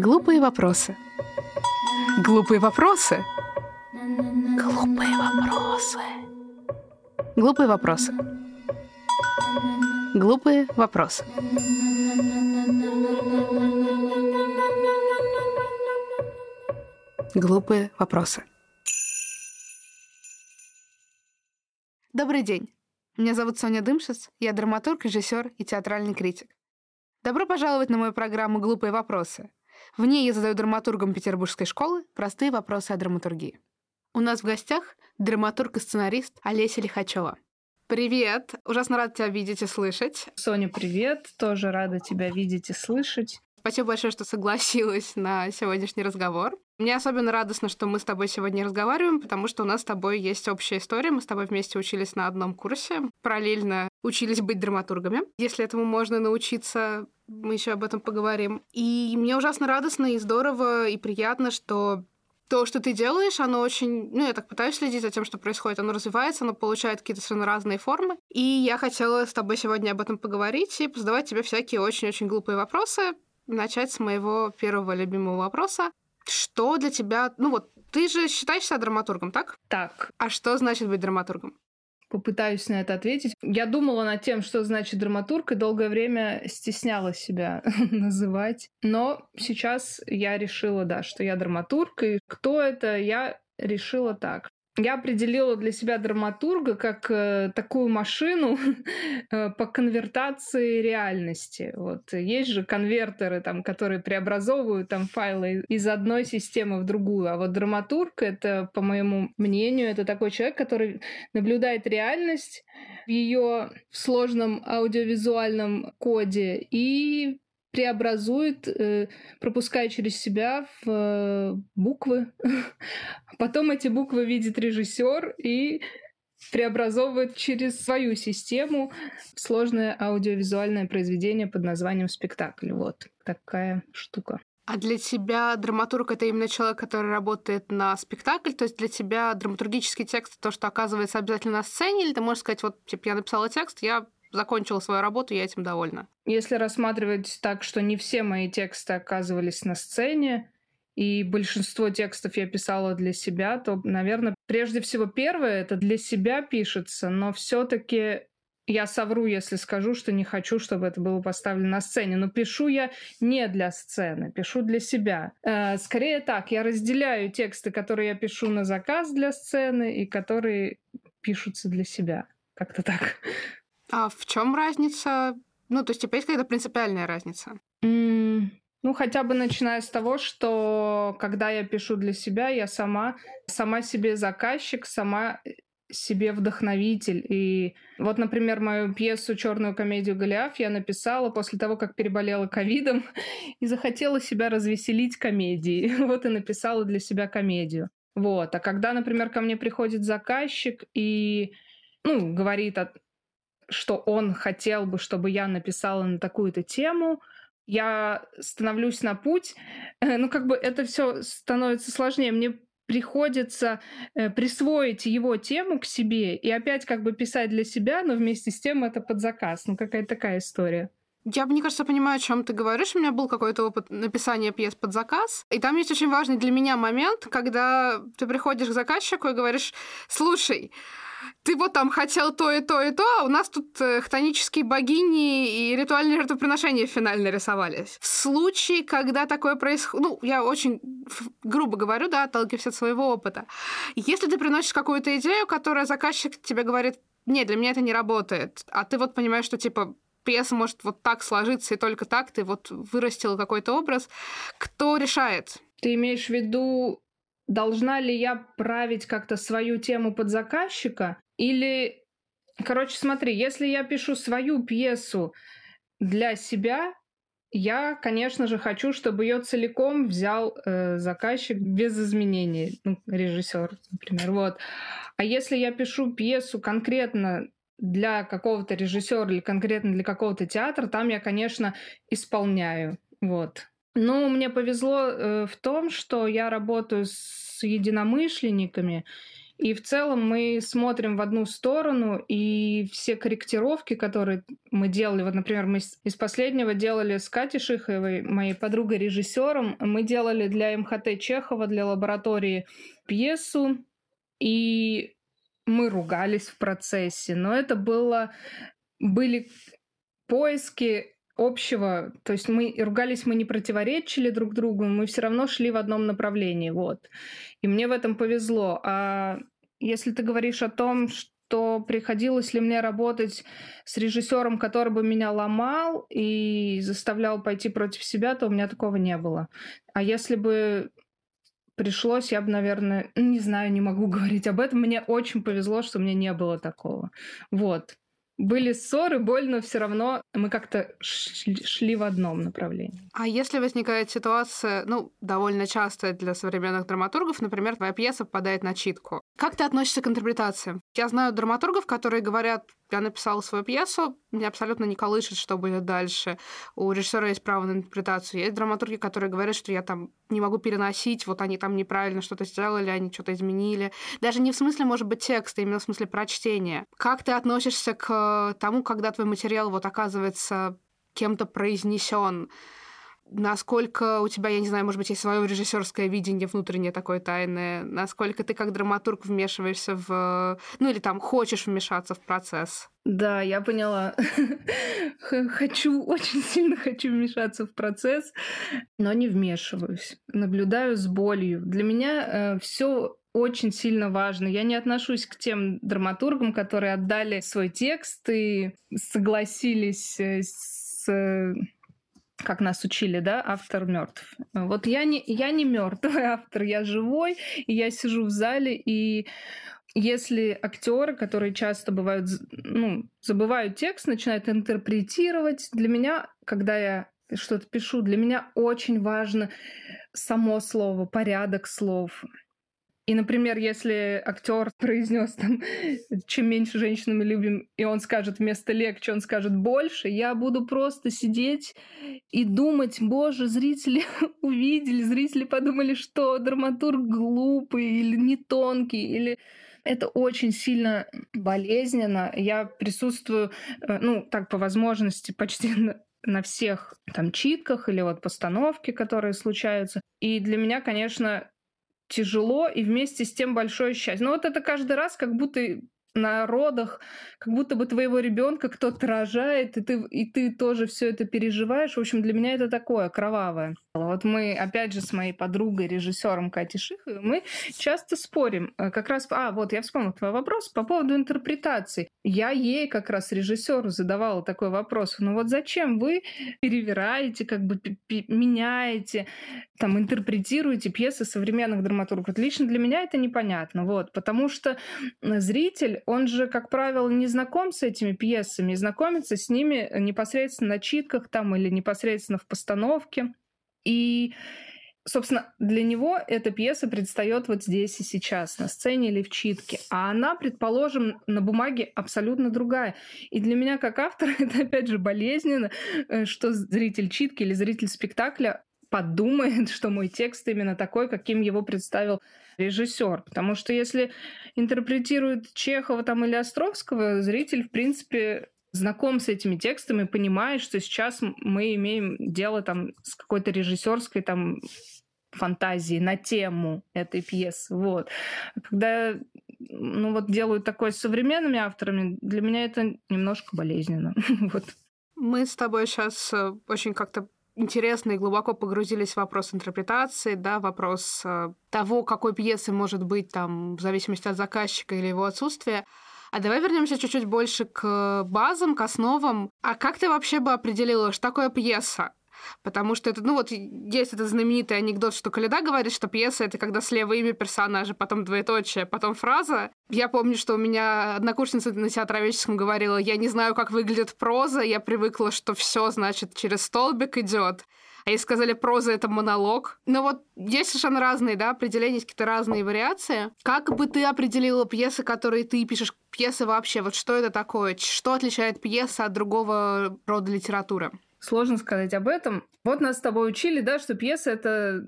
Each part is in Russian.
Глупые вопросы. Глупые вопросы. Глупые вопросы. Глупые вопросы. Глупые вопросы. Глупые вопросы. Добрый день. Меня зовут Соня Дымшиц, я драматург, режиссер и театральный критик. Добро пожаловать на мою программу «Глупые вопросы». В ней я задаю драматургам Петербургской школы простые вопросы о драматургии. У нас в гостях драматург и сценарист Олеся Лихачева. Привет! Ужасно рада тебя видеть и слышать. Соня, привет! Тоже рада тебя видеть и слышать. Спасибо большое, что согласилась на сегодняшний разговор. Мне особенно радостно, что мы с тобой сегодня разговариваем, потому что у нас с тобой есть общая история. Мы с тобой вместе учились на одном курсе, параллельно учились быть драматургами. Если этому можно научиться, мы еще об этом поговорим. И мне ужасно радостно и здорово и приятно, что то, что ты делаешь, оно очень... Ну, я так пытаюсь следить за тем, что происходит. Оно развивается, оно получает какие-то совершенно разные формы. И я хотела с тобой сегодня об этом поговорить и задавать тебе всякие очень-очень глупые вопросы. Начать с моего первого любимого вопроса. Что для тебя... Ну вот, ты же считаешься драматургом, так? Так. А что значит быть драматургом? Попытаюсь на это ответить. Я думала над тем, что значит драматург, и долгое время стеснялась себя называть. Но сейчас я решила, да, что я драматург, и кто это, я решила так. Я определила для себя драматурга как э, такую машину э, по конвертации реальности. Вот есть же конвертеры, там, которые преобразовывают там файлы из одной системы в другую. А вот драматург это, по моему мнению, это такой человек, который наблюдает реальность в ее сложном аудиовизуальном коде и преобразует, э, пропуская через себя в э, буквы. Потом эти буквы видит режиссер и преобразовывает через свою систему сложное аудиовизуальное произведение под названием спектакль. Вот такая штука. А для тебя драматург — это именно человек, который работает на спектакль? То есть для тебя драматургический текст — то, что оказывается обязательно на сцене? Или ты можешь сказать, вот, типа, я написала текст, я закончила свою работу, я этим довольна. Если рассматривать так, что не все мои тексты оказывались на сцене, и большинство текстов я писала для себя, то, наверное, прежде всего первое это для себя пишется, но все-таки я совру, если скажу, что не хочу, чтобы это было поставлено на сцене. Но пишу я не для сцены, пишу для себя. Э, скорее так, я разделяю тексты, которые я пишу на заказ для сцены и которые пишутся для себя. Как-то так. А в чем разница? Ну, то есть, типа, есть какая-то принципиальная разница? Mm, ну, хотя бы начиная с того, что когда я пишу для себя, я сама, сама себе заказчик, сама себе вдохновитель. И вот, например, мою пьесу «Черную комедию Голиаф» я написала после того, как переболела ковидом и захотела себя развеселить комедией. Вот и написала для себя комедию. Вот. А когда, например, ко мне приходит заказчик и ну, говорит о, что он хотел бы, чтобы я написала на такую-то тему, я становлюсь на путь, ну как бы это все становится сложнее. Мне приходится э, присвоить его тему к себе и опять как бы писать для себя, но вместе с тем это под заказ. Ну какая-то такая история. Я, мне кажется, понимаю, о чем ты говоришь. У меня был какой-то опыт написания пьес под заказ. И там есть очень важный для меня момент, когда ты приходишь к заказчику и говоришь, слушай, ты вот там хотел то и то и то, а у нас тут э, хтонические богини и ритуальные жертвоприношения финально рисовались. В случае, когда такое происходит, ну, я очень грубо говорю, да, отталкиваясь от своего опыта. Если ты приносишь какую-то идею, которая заказчик тебе говорит, нет, для меня это не работает, а ты вот понимаешь, что типа пьеса может вот так сложиться, и только так ты вот вырастил какой-то образ, кто решает? Ты имеешь в виду должна ли я править как-то свою тему под заказчика или... Короче, смотри, если я пишу свою пьесу для себя, я, конечно же, хочу, чтобы ее целиком взял э, заказчик без изменений, ну, режиссер, например. Вот. А если я пишу пьесу конкретно для какого-то режиссера или конкретно для какого-то театра, там я, конечно, исполняю. Вот. Ну, мне повезло э, в том, что я работаю с единомышленниками, И в целом мы смотрим в одну сторону, и все корректировки, которые мы делали, вот, например, мы из последнего делали с Катей Шиховой, моей подругой режиссером, мы делали для МХТ Чехова, для лаборатории пьесу, и мы ругались в процессе, но это было были поиски общего, то есть мы ругались, мы не противоречили друг другу, мы все равно шли в одном направлении, вот. И мне в этом повезло. А если ты говоришь о том, что приходилось ли мне работать с режиссером, который бы меня ломал и заставлял пойти против себя, то у меня такого не было. А если бы пришлось, я бы, наверное, не знаю, не могу говорить об этом. Мне очень повезло, что мне не было такого. Вот были ссоры, больно, все равно мы как-то шли, шли в одном направлении. А если возникает ситуация, ну, довольно часто для современных драматургов, например, твоя пьеса попадает на читку, как ты относишься к интерпретациям? Я знаю драматургов, которые говорят, я написала свою пьесу, меня абсолютно не колышет, что будет дальше. У режиссера есть право на интерпретацию. Есть драматурги, которые говорят, что я там не могу переносить, вот они там неправильно что-то сделали, они что-то изменили. Даже не в смысле, может быть, текста, именно в смысле прочтения. Как ты относишься к тому, когда твой материал вот оказывается кем-то произнесен? Насколько у тебя, я не знаю, может быть, есть свое режиссерское видение внутреннее такое тайное, насколько ты как драматург вмешиваешься в... Ну, или там хочешь вмешаться в процесс. Да, я поняла. Хочу, очень сильно хочу вмешаться в процесс, но не вмешиваюсь. Наблюдаю с болью. Для меня э, все очень сильно важно. Я не отношусь к тем драматургам, которые отдали свой текст и согласились э, с как нас учили, да, автор мертв. Вот я не, я не мертвый автор, я живой, и я сижу в зале, и если актеры, которые часто бывают, ну, забывают текст, начинают интерпретировать, для меня, когда я что-то пишу, для меня очень важно само слово, порядок слов. И, например, если актер произнес там, чем меньше женщин мы любим, и он скажет вместо легче, он скажет больше, я буду просто сидеть и думать, боже, зрители увидели, зрители подумали, что драматург глупый или не тонкий, или это очень сильно болезненно. Я присутствую, э, ну, так по возможности, почти на, всех там читках или вот постановки, которые случаются. И для меня, конечно, тяжело и вместе с тем большое счастье. Но вот это каждый раз как будто на родах, как будто бы твоего ребенка кто-то рожает, и ты, и ты тоже все это переживаешь. В общем, для меня это такое кровавое. Вот мы, опять же, с моей подругой, режиссером Катей Шиховой, мы часто спорим. Э, как раз, а, вот я вспомнила твой вопрос по поводу интерпретации. Я ей, как раз режиссеру, задавала такой вопрос. Ну вот зачем вы перевираете, как бы меняете, там, интерпретируете пьесы современных драматургов? Лично для меня это непонятно. Вот, потому что зритель, он же, как правило, не знаком с этими пьесами, знакомится с ними непосредственно на читках там или непосредственно в постановке. И собственно, для него эта пьеса предстает вот здесь и сейчас, на сцене или в читке. А она, предположим, на бумаге абсолютно другая. И для меня, как автора, это опять же болезненно, э, что зритель читки или зритель спектакля подумает, что мой текст именно такой, каким его представил режиссер. Потому что если интерпретирует Чехова там или Островского, зритель, в принципе, знаком с этими текстами, понимает, что сейчас мы имеем дело там с какой-то режиссерской там фантазии на тему этой пьесы. Вот. Когда ну вот делают такое с современными авторами, для меня это немножко болезненно. вот. Мы с тобой сейчас э, очень как-то интересно и глубоко погрузились в вопрос интерпретации, да, вопрос э, того, какой пьесы может быть там в зависимости от заказчика или его отсутствия. А давай вернемся чуть-чуть больше к базам, к основам. А как ты вообще бы определила, что такое пьеса? Потому что это, ну вот, есть этот знаменитый анекдот, что Каледа говорит, что пьеса — это когда слева имя персонажа, потом двоеточие, потом фраза. Я помню, что у меня однокурсница на театроведческом говорила, я не знаю, как выглядит проза, я привыкла, что все значит, через столбик идет а если сказали проза это монолог. Но вот есть совершенно разные, да, определения, есть какие-то разные вариации. Как бы ты определила пьесы, которые ты пишешь, пьесы вообще, вот что это такое? Что отличает пьеса от другого рода литературы? Сложно сказать об этом. Вот нас с тобой учили, да, что пьеса — это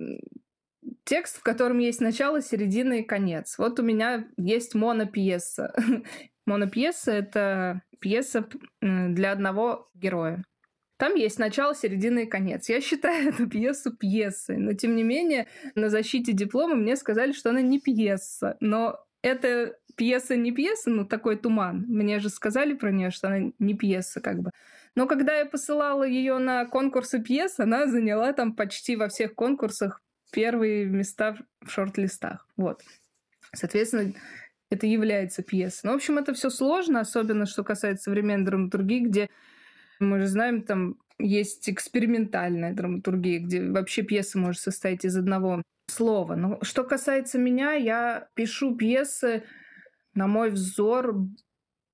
текст, в котором есть начало, середина и конец. Вот у меня есть монопьеса. монопьеса — это пьеса для одного героя. Там есть начало, середина и конец. Я считаю эту пьесу пьесой, но тем не менее на защите диплома мне сказали, что она не пьеса. Но это пьеса не пьеса, ну такой туман. Мне же сказали про нее, что она не пьеса как бы. Но когда я посылала ее на конкурсы пьес, она заняла там почти во всех конкурсах первые места в шорт-листах. Вот. Соответственно, это является пьесой. Ну, в общем, это все сложно, особенно что касается современной драматургии, где мы же знаем, там есть экспериментальная драматургия, где вообще пьеса может состоять из одного слова. Но что касается меня, я пишу пьесы, на мой взор,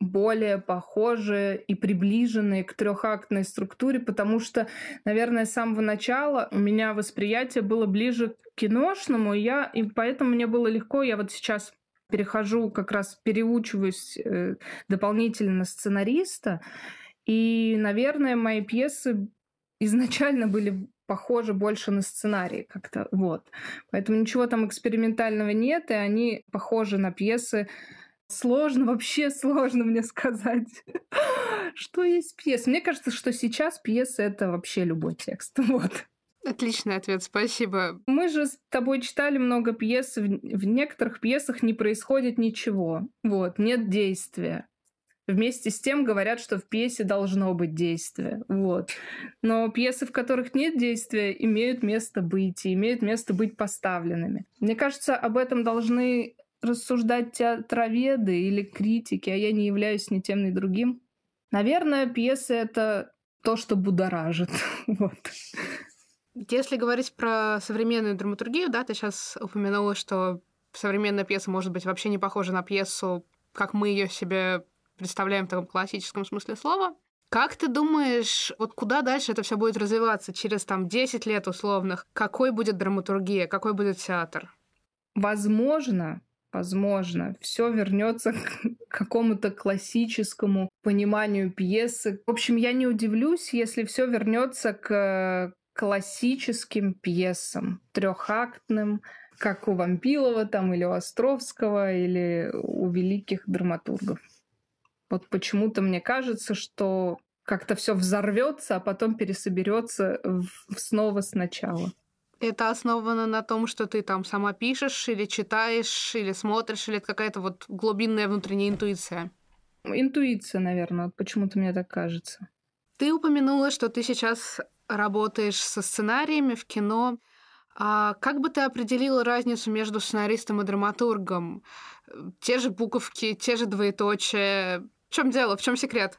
более похожие и приближенные к трехактной структуре, потому что, наверное, с самого начала у меня восприятие было ближе к киношному, и, я, и поэтому мне было легко. Я вот сейчас перехожу, как раз переучиваюсь э, дополнительно на сценариста, и, наверное, мои пьесы изначально были похожи больше на сценарий как-то, вот. Поэтому ничего там экспериментального нет, и они похожи на пьесы Сложно, вообще сложно мне сказать, что есть пьеса. Мне кажется, что сейчас пьеса — это вообще любой текст. Вот. Отличный ответ, спасибо. Мы же с тобой читали много пьес. В некоторых пьесах не происходит ничего. Вот, нет действия. Вместе с тем говорят, что в пьесе должно быть действие. Вот. Но пьесы, в которых нет действия, имеют место быть и имеют место быть поставленными. Мне кажется, об этом должны рассуждать театроведы или критики, а я не являюсь ни тем, ни другим. Наверное, пьесы — это то, что будоражит. вот. Если говорить про современную драматургию, да, ты сейчас упомянула, что современная пьеса может быть вообще не похожа на пьесу, как мы ее себе представляем в таком классическом смысле слова. Как ты думаешь, вот куда дальше это все будет развиваться через там 10 лет условных? Какой будет драматургия, какой будет театр? Возможно, возможно, все вернется к какому-то классическому пониманию пьесы. В общем, я не удивлюсь, если все вернется к классическим пьесам, трехактным, как у Вампилова там или у Островского или у великих драматургов. Вот почему-то мне кажется, что как-то все взорвется, а потом пересоберется снова сначала. Это основано на том, что ты там сама пишешь, или читаешь, или смотришь, или это какая-то вот глубинная внутренняя интуиция? Интуиция, наверное, почему-то мне так кажется. Ты упомянула, что ты сейчас работаешь со сценариями в кино. А как бы ты определила разницу между сценаристом и драматургом? Те же буковки, те же двоеточия. В чем дело? В чем секрет?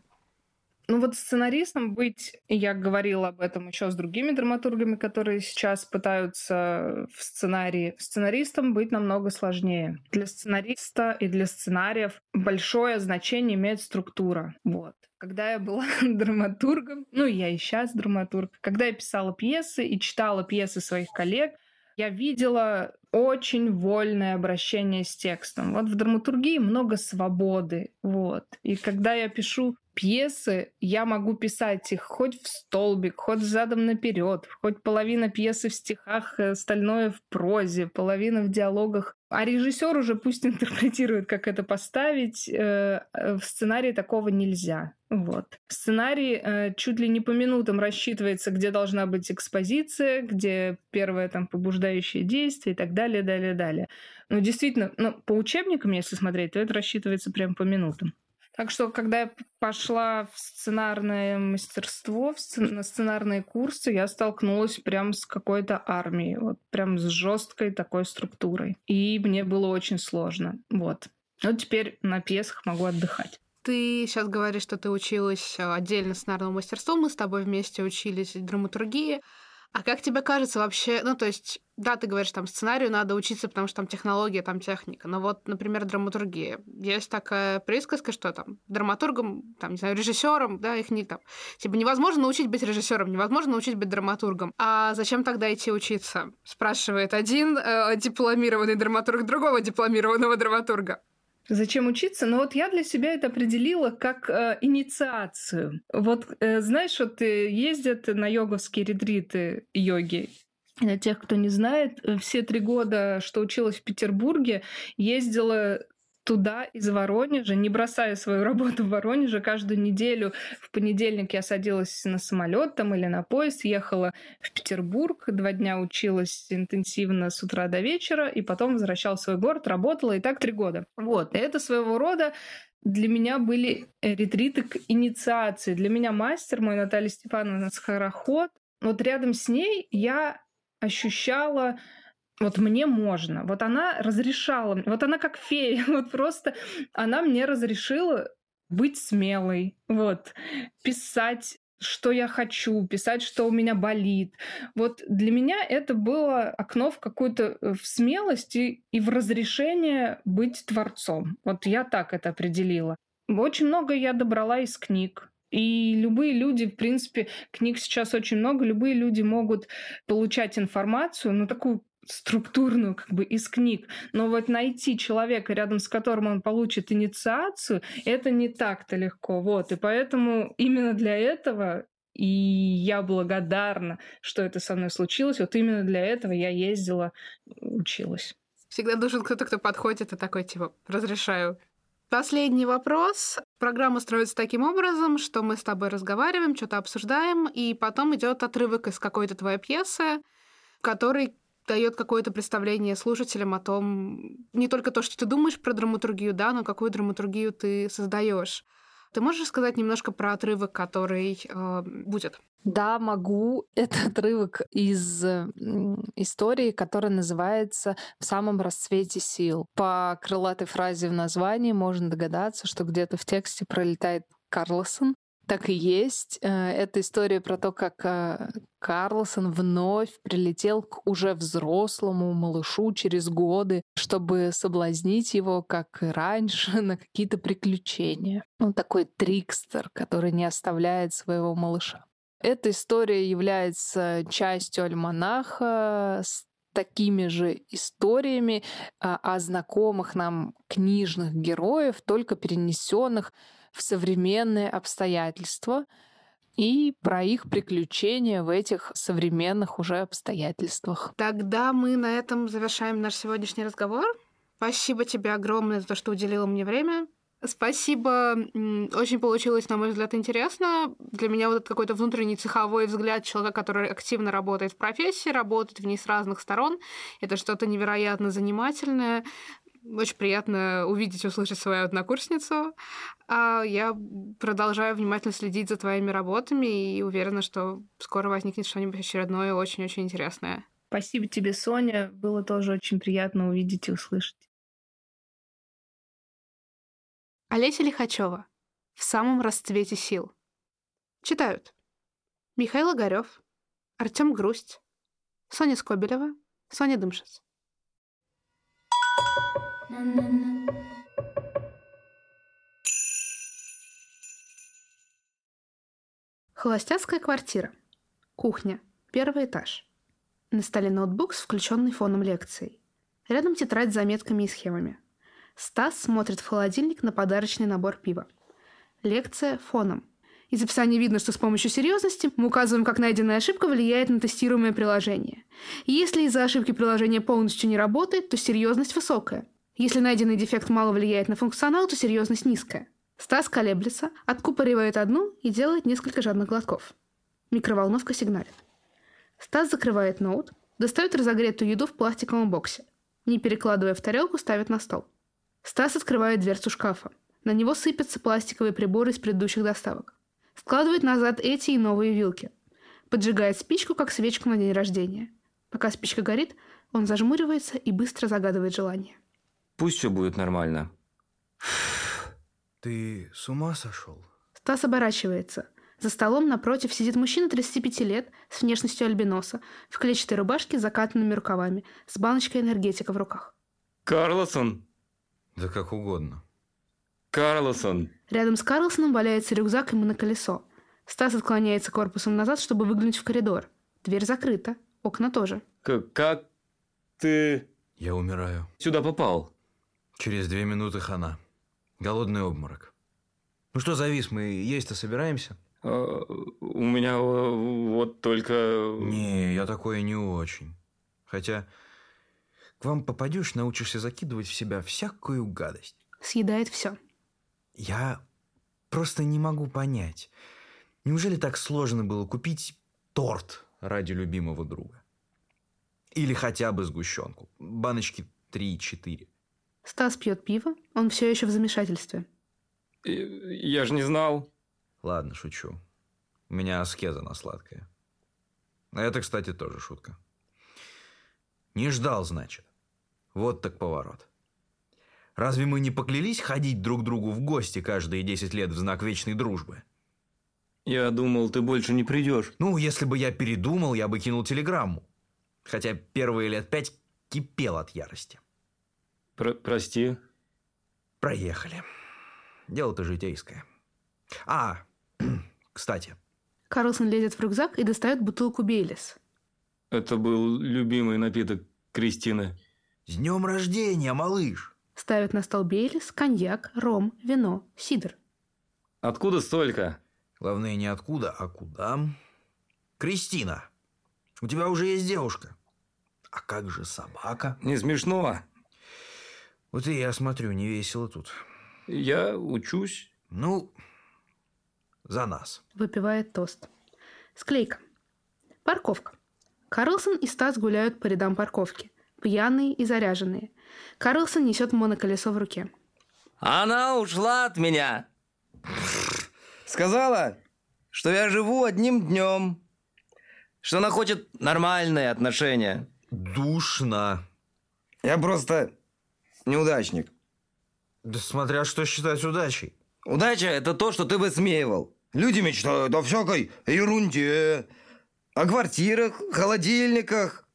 Ну вот сценаристом быть, я говорила об этом еще с другими драматургами, которые сейчас пытаются в сценарии. Сценаристом быть намного сложнее. Для сценариста и для сценариев большое значение имеет структура. Вот. Когда я была драматургом, ну я и сейчас драматург, когда я писала пьесы и читала пьесы своих коллег, я видела очень вольное обращение с текстом. Вот в драматургии много свободы. Вот. И когда я пишу пьесы, я могу писать их хоть в столбик, хоть задом наперед, хоть половина пьесы в стихах, э, остальное в прозе, половина в диалогах. А режиссер уже пусть интерпретирует, как это поставить. Э, э, в сценарии такого нельзя. Вот. Сценарий чуть ли не по минутам рассчитывается, где должна быть экспозиция, где первое там побуждающее действие и так далее, далее, далее. Ну, действительно, ну, по учебникам, если смотреть, то это рассчитывается прям по минутам. Так что, когда я пошла в сценарное мастерство, в сцен... на сценарные курсы, я столкнулась прям с какой-то армией, вот прям с жесткой такой структурой. И мне было очень сложно. Вот. Вот теперь на пьесах могу отдыхать. Ты сейчас говоришь, что ты училась отдельно сценарному мастерству, мы с тобой вместе учились драматургии. А как тебе кажется вообще, ну, то есть, да, ты говоришь, там, сценарию надо учиться, потому что там технология, там техника, но вот, например, драматургия. Есть такая присказка, что там драматургом, там, не знаю, режиссером, да, их не там. Типа невозможно научить быть режиссером, невозможно научить быть драматургом. А зачем тогда идти учиться? Спрашивает один э, дипломированный драматург другого дипломированного драматурга. Зачем учиться? Но вот я для себя это определила как э, инициацию. Вот э, знаешь, вот э, ездят на йоговские ретриты йоги, Для тех, кто не знает, э, все три года, что училась в Петербурге, ездила туда из Воронежа, не бросая свою работу в Воронеже. Каждую неделю в понедельник я садилась на самолет там или на поезд, ехала в Петербург, два дня училась интенсивно с утра до вечера, и потом возвращалась в свой город, работала, и так три года. Вот, и это своего рода для меня были ретриты к инициации. Для меня мастер мой Наталья Степановна Скороход. Вот рядом с ней я ощущала вот мне можно. Вот она разрешала. Вот она как фея. Вот просто она мне разрешила быть смелой. Вот. Писать что я хочу, писать, что у меня болит. Вот для меня это было окно в какую-то э, в смелость и, и в разрешение быть творцом. Вот я так это определила. Очень много я добрала из книг. И любые люди, в принципе, книг сейчас очень много, любые люди могут получать информацию, ну, такую структурную как бы из книг, но вот найти человека, рядом с которым он получит инициацию, это не так-то легко. Вот, и поэтому именно для этого и я благодарна, что это со мной случилось. Вот именно для этого я ездила, училась. Всегда нужен кто-то, кто подходит и такой, типа, разрешаю. Последний вопрос. Программа строится таким образом, что мы с тобой разговариваем, что-то обсуждаем, и потом идет отрывок из какой-то твоей пьесы, который дает какое-то представление слушателям о том, не только то, что ты думаешь про драматургию, да, но какую драматургию ты создаешь. Ты можешь сказать немножко про отрывок, который э, будет? Да, могу. Это отрывок из истории, которая называется «В самом расцвете сил». По крылатой фразе в названии можно догадаться, что где-то в тексте пролетает Карлсон, так и есть. Э, это история про то, как э, Карлсон вновь прилетел к уже взрослому малышу через годы, чтобы соблазнить его, как и раньше, на какие-то приключения. Он такой трикстер, который не оставляет своего малыша. Эта история является частью альманаха с такими же историями а, о знакомых нам книжных героев, только перенесенных в современные обстоятельства и про их приключения в этих современных уже обстоятельствах. Тогда мы на этом завершаем наш сегодняшний разговор. Спасибо тебе огромное за то, что уделила мне время. Спасибо. Очень получилось, на мой взгляд, интересно. Для меня вот этот какой-то внутренний цеховой взгляд человека, который активно работает в профессии, работает в ней с разных сторон. Это что-то невероятно занимательное. Очень приятно увидеть, услышать свою однокурсницу. А я продолжаю внимательно следить за твоими работами и уверена, что скоро возникнет что-нибудь очередное очень-очень интересное. Спасибо тебе, Соня. Было тоже очень приятно увидеть и услышать. Олеся Лихачева. В самом расцвете сил. Читают. Михаил Огарев, Артем Грусть, Соня Скобелева, Соня Дымшиц. Холостяцкая квартира. Кухня. Первый этаж. На столе ноутбук с включенной фоном лекцией. Рядом тетрадь с заметками и схемами. Стас смотрит в холодильник на подарочный набор пива. Лекция фоном. Из описания видно, что с помощью серьезности мы указываем, как найденная ошибка влияет на тестируемое приложение. Если из-за ошибки приложение полностью не работает, то серьезность высокая. Если найденный дефект мало влияет на функционал, то серьезность низкая. Стас колеблется, откупоривает одну и делает несколько жадных глотков. Микроволновка сигналит. Стас закрывает ноут, достает разогретую еду в пластиковом боксе. Не перекладывая в тарелку, ставит на стол. Стас открывает дверцу шкафа. На него сыпятся пластиковые приборы из предыдущих доставок. Складывает назад эти и новые вилки. Поджигает спичку, как свечку на день рождения. Пока спичка горит, он зажмуривается и быстро загадывает желание. Пусть все будет нормально. Ты с ума сошел? Стас оборачивается. За столом напротив сидит мужчина 35 лет с внешностью альбиноса, в клетчатой рубашке с закатанными рукавами, с баночкой энергетика в руках. Карлосон! Да как угодно. Карлосон! Рядом с Карлсоном валяется рюкзак ему на колесо. Стас отклоняется корпусом назад, чтобы выглянуть в коридор. Дверь закрыта, окна тоже. К как ты... Я умираю. Сюда попал? Через две минуты хана. Голодный обморок. Ну что завис, мы есть-то собираемся? Э, У меня вот только... Не, я такое не очень. Хотя к вам попадешь, научишься закидывать в себя всякую гадость. Съедает все. Я просто не могу понять. Неужели так сложно было купить торт ради любимого друга? Или хотя бы сгущенку. Баночки 3-4. Стас пьет пиво, он все еще в замешательстве. Я же не знал. Ладно, шучу. У меня аскеза на сладкое. А это, кстати, тоже шутка. Не ждал, значит. Вот так поворот. Разве мы не поклялись ходить друг к другу в гости каждые 10 лет в знак вечной дружбы? Я думал, ты больше не придешь. Ну, если бы я передумал, я бы кинул телеграмму. Хотя первые лет пять кипел от ярости. Про- прости. Проехали. Дело-то житейское. А, кстати, Карлсон лезет в рюкзак и достает бутылку Бейлис. Это был любимый напиток Кристины. с днем рождения, малыш! Ставит на стол Бейлис, коньяк, ром, вино, сидр. Откуда столько? Главное, не откуда, а куда. Кристина, у тебя уже есть девушка. А как же собака? Не смешно. Вот и я смотрю, не весело тут. Я учусь. Ну, за нас. Выпивает тост. Склейка. Парковка. Карлсон и Стас гуляют по рядам парковки. Пьяные и заряженные. Карлсон несет моноколесо в руке. Она ушла от меня. Сказала, что я живу одним днем. Что она хочет нормальные отношения. Душно. Я просто неудачник. Да смотря что считать удачей. Удача – это то, что ты высмеивал. Люди мечтают о всякой ерунде. О квартирах, холодильниках,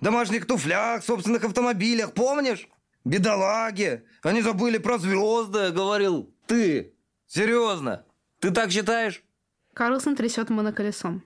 домашних туфлях, собственных автомобилях. Помнишь? Бедолаги. Они забыли про звезды, говорил ты. Серьезно. Ты так считаешь? Карлсон трясет моноколесом.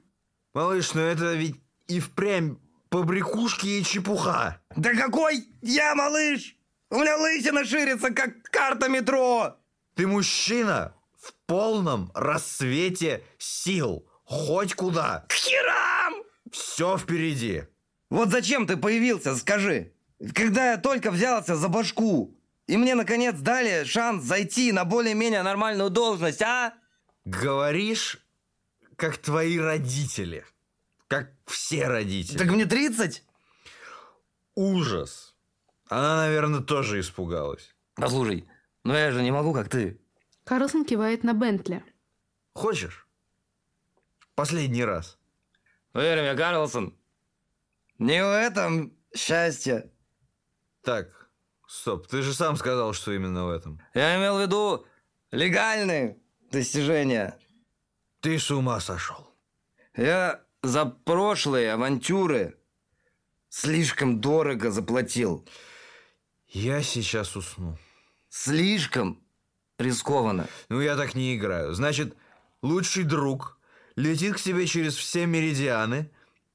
Малыш, ну это ведь и впрямь побрякушки и чепуха. Да какой я малыш? У меня лысина ширится, как карта метро. Ты мужчина в полном рассвете сил. Хоть куда. К херам! Все впереди. Вот зачем ты появился, скажи? Когда я только взялся за башку, и мне, наконец, дали шанс зайти на более-менее нормальную должность, а? Говоришь, как твои родители. Как все родители. Так мне 30? Ужас. Она, наверное, тоже испугалась. Послушай, но я же не могу, как ты. Карлсон кивает на Бентли. Хочешь? Последний раз. Поверь мне, Карлсон, не в этом счастье. Так, стоп, ты же сам сказал, что именно в этом. Я имел в виду легальные достижения. Ты с ума сошел. Я за прошлые авантюры слишком дорого заплатил. Я сейчас усну. Слишком рискованно. Ну, я так не играю. Значит, лучший друг летит к тебе через все меридианы,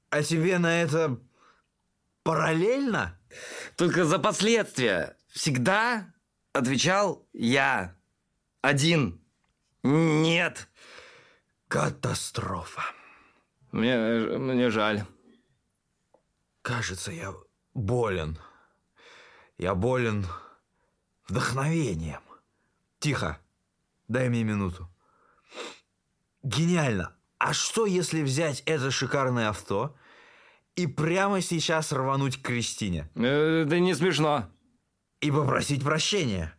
а тебе на это параллельно? Только за последствия всегда отвечал я. Один. Нет. Катастрофа. Мне, мне жаль. Кажется, я болен. Я болен вдохновением. Тихо. Дай мне минуту. Гениально. А что, если взять это шикарное авто и прямо сейчас рвануть к Кристине Это не смешно. и попросить прощения?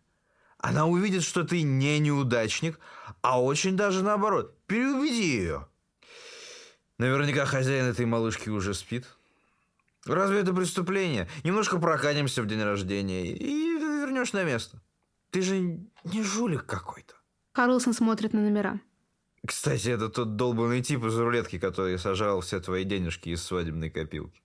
Она увидит, что ты не неудачник, а очень даже наоборот. Переубеди ее. Наверняка хозяин этой малышки уже спит. Разве это преступление? Немножко прокатимся в день рождения и вернешь на место. Ты же не жулик какой-то. Карлсон смотрит на номера. Кстати, это тот долбанный тип из рулетки, который сожрал все твои денежки из свадебной копилки.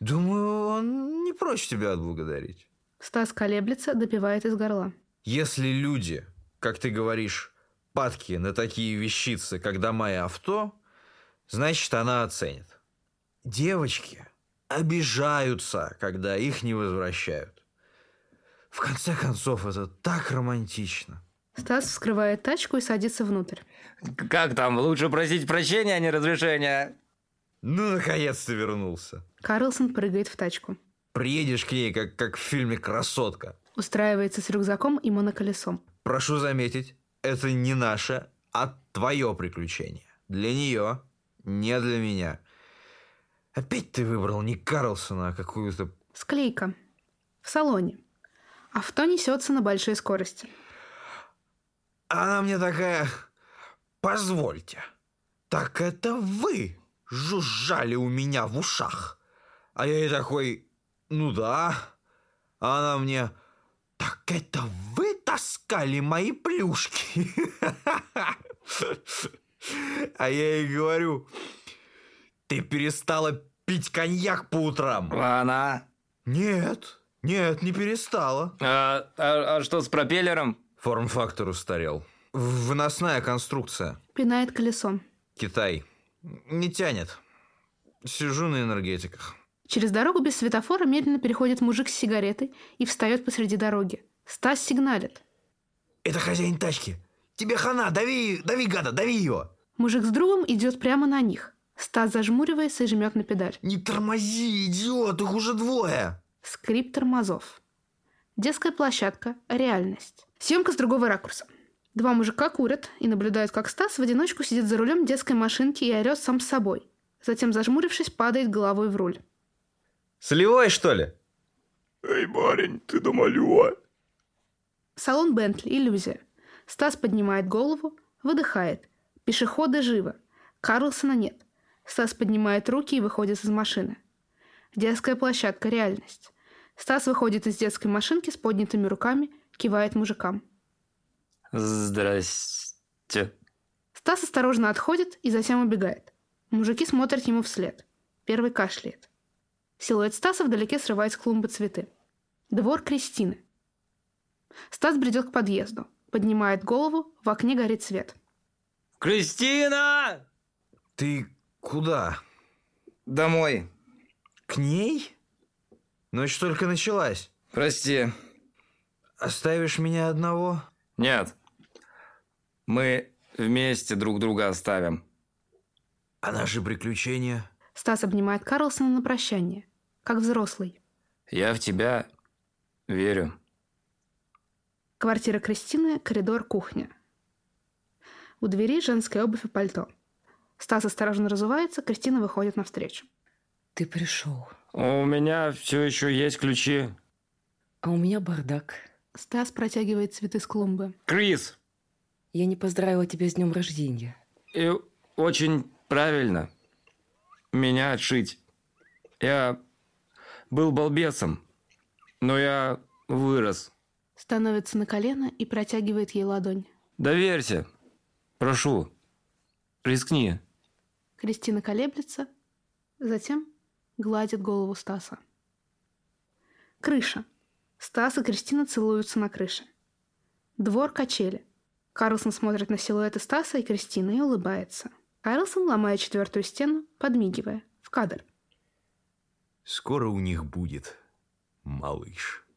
Думаю, он не прочь тебя отблагодарить. Стас колеблется, допивает из горла. Если люди, как ты говоришь, падки на такие вещицы, как дома и авто, значит, она оценит. Девочки обижаются, когда их не возвращают. В конце концов, это так романтично. Стас вскрывает тачку и садится внутрь. Как там? Лучше просить прощения, а не разрешения. Ну, наконец-то вернулся. Карлсон прыгает в тачку. Приедешь к ней, как, как в фильме «Красотка». Устраивается с рюкзаком и моноколесом. Прошу заметить, это не наше, а твое приключение. Для нее, не для меня. Опять ты выбрал не Карлсона, а какую-то... Склейка. В салоне. Авто несется на большой скорости. Она мне такая... Позвольте. Так это вы жужжали у меня в ушах. А я ей такой... Ну да. А она мне... Так это вы таскали мои плюшки? А я ей говорю... Ты перестала пить коньяк по утрам? Она? Нет, нет, не перестала. А, а- а что с пропеллером? Форм-фактор устарел. Выносная конструкция. Пинает колесом. Китай. Не тянет. Сижу на энергетиках. Через дорогу без светофора медленно переходит мужик с сигаретой и встает посреди дороги. Стас сигналит. Это хозяин тачки. Тебе хана, дави, дави, гада, дави ее. Мужик с другом идет прямо на них. Стас зажмуривается и жмет на педаль. Не тормози, идиот, их уже двое. Скрип тормозов. Детская площадка. Реальность. Съемка с другого ракурса. Два мужика курят и наблюдают, как Стас в одиночку сидит за рулем детской машинки и орет сам с собой. Затем, зажмурившись, падает головой в руль. Солевой, что ли? Эй, парень, ты домалюа. Салон Бентли. Иллюзия. Стас поднимает голову, выдыхает. Пешеходы живы. Карлсона нет. Стас поднимает руки и выходит из машины. Детская площадка. Реальность. Стас выходит из детской машинки с поднятыми руками, кивает мужикам. Здрасте. Стас осторожно отходит и затем убегает. Мужики смотрят ему вслед. Первый кашляет. Силуэт Стаса вдалеке срывает с клумбы цветы. Двор Кристины. Стас бредет к подъезду. Поднимает голову, в окне горит свет. Кристина! Ты куда? Домой. К ней? Ночь только началась. Прости. Оставишь меня одного? Нет. Мы вместе друг друга оставим. А наши приключения? Стас обнимает Карлсона на прощание, как взрослый. Я в тебя верю. Квартира Кристины, коридор, кухня. У двери женская обувь и пальто. Стас осторожно разувается, Кристина выходит навстречу. Ты пришел, У меня все еще есть ключи. а у меня бардак. Стас протягивает цветы с клумбы. Крис! Я не поздравила тебя с днем рождения. И очень правильно меня отшить. Я был балбесом, но я вырос. Становится на колено и протягивает ей ладонь. Доверься. Прошу. Рискни. Кристина колеблется, затем гладит голову Стаса. Крыша. Стас и Кристина целуются на крыше. Двор качели. Карлсон смотрит на силуэты Стаса и Кристины и улыбается. Карлсон, ломая четвертую стену, подмигивая, в кадр. Скоро у них будет малыш.